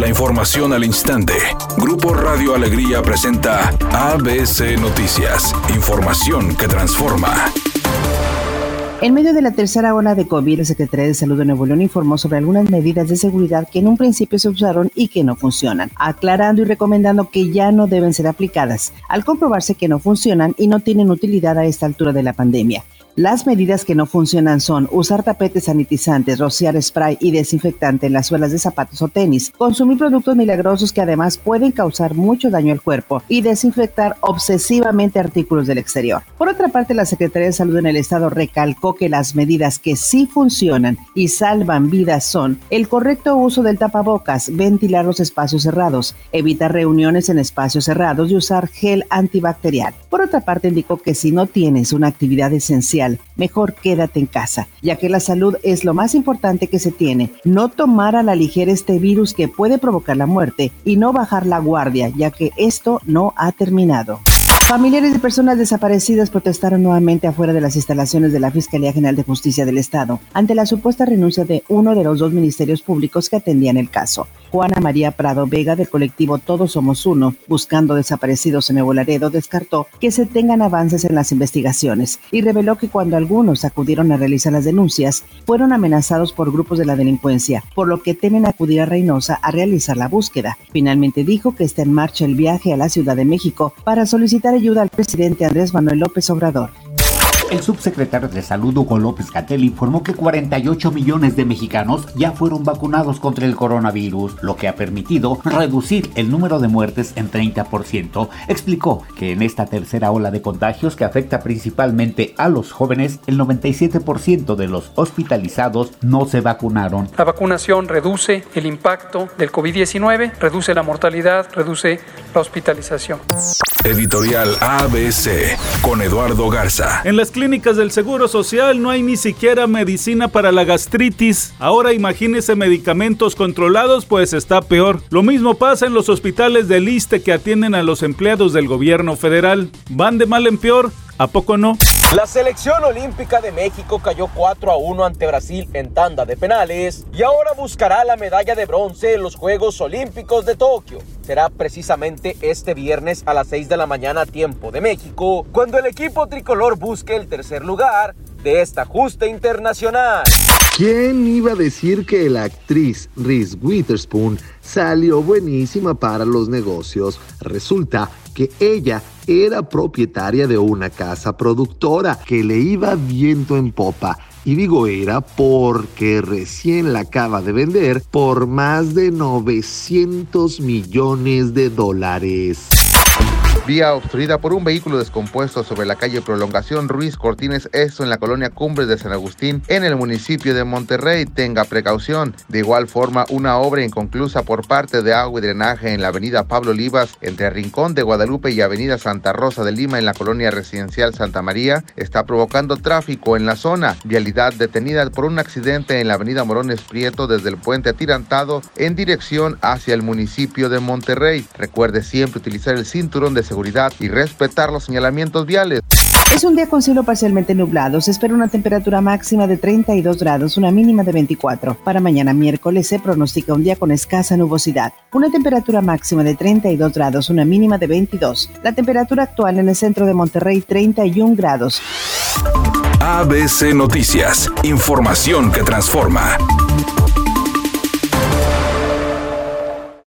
La información al instante. Grupo Radio Alegría presenta ABC Noticias. Información que transforma. En medio de la tercera ola de COVID, la Secretaría de Salud de Nuevo León informó sobre algunas medidas de seguridad que en un principio se usaron y que no funcionan, aclarando y recomendando que ya no deben ser aplicadas, al comprobarse que no funcionan y no tienen utilidad a esta altura de la pandemia. Las medidas que no funcionan son usar tapetes sanitizantes, rociar spray y desinfectante en las suelas de zapatos o tenis, consumir productos milagrosos que además pueden causar mucho daño al cuerpo y desinfectar obsesivamente artículos del exterior. Por otra parte, la Secretaría de Salud en el Estado recalcó que las medidas que sí funcionan y salvan vidas son el correcto uso del tapabocas, ventilar los espacios cerrados, evitar reuniones en espacios cerrados y usar gel antibacterial. Por otra parte, indicó que si no tienes una actividad esencial, mejor quédate en casa, ya que la salud es lo más importante que se tiene. No tomar a la ligera este virus que puede provocar la muerte y no bajar la guardia, ya que esto no ha terminado. Familiares de personas desaparecidas protestaron nuevamente afuera de las instalaciones de la Fiscalía General de Justicia del Estado ante la supuesta renuncia de uno de los dos ministerios públicos que atendían el caso. Juana María Prado Vega del colectivo Todos Somos Uno, buscando desaparecidos en Nuevo Laredo, descartó que se tengan avances en las investigaciones y reveló que cuando algunos acudieron a realizar las denuncias, fueron amenazados por grupos de la delincuencia, por lo que temen acudir a Reynosa a realizar la búsqueda. Finalmente dijo que está en marcha el viaje a la Ciudad de México para solicitar ayuda al presidente Andrés Manuel López Obrador. El subsecretario de Salud Hugo López Catel informó que 48 millones de mexicanos ya fueron vacunados contra el coronavirus, lo que ha permitido reducir el número de muertes en 30%. Explicó que en esta tercera ola de contagios que afecta principalmente a los jóvenes, el 97% de los hospitalizados no se vacunaron. La vacunación reduce el impacto del COVID-19, reduce la mortalidad, reduce la hospitalización. Editorial ABC con Eduardo Garza. En las clínicas del Seguro Social no hay ni siquiera medicina para la gastritis. Ahora imagínese medicamentos controlados, pues está peor. Lo mismo pasa en los hospitales del ISTE que atienden a los empleados del gobierno federal. Van de mal en peor. ¿A poco no? La selección olímpica de México cayó 4 a 1 ante Brasil en tanda de penales y ahora buscará la medalla de bronce en los Juegos Olímpicos de Tokio. Será precisamente este viernes a las 6 de la mañana tiempo de México cuando el equipo tricolor busque el tercer lugar de esta justa internacional. ¿Quién iba a decir que la actriz Reese Witherspoon salió buenísima para los negocios? Resulta que ella era propietaria de una casa productora que le iba viento en popa. Y digo era porque recién la acaba de vender por más de 900 millones de dólares. Vía obstruida por un vehículo descompuesto sobre la calle Prolongación Ruiz Cortines, esto en la colonia Cumbres de San Agustín, en el municipio de Monterrey. Tenga precaución. De igual forma, una obra inconclusa por parte de agua y drenaje en la avenida Pablo Olivas, entre Rincón de Guadalupe y avenida Santa Rosa de Lima, en la colonia residencial Santa María, está provocando tráfico en la zona. Vialidad detenida por un accidente en la avenida Morones Prieto desde el puente atirantado en dirección hacia el municipio de Monterrey. Recuerde siempre utilizar el cinturón de seguridad y respetar los señalamientos viales. Es un día con cielo parcialmente nublado. Se espera una temperatura máxima de 32 grados, una mínima de 24. Para mañana miércoles se pronostica un día con escasa nubosidad. Una temperatura máxima de 32 grados, una mínima de 22. La temperatura actual en el centro de Monterrey 31 grados. ABC Noticias. Información que transforma.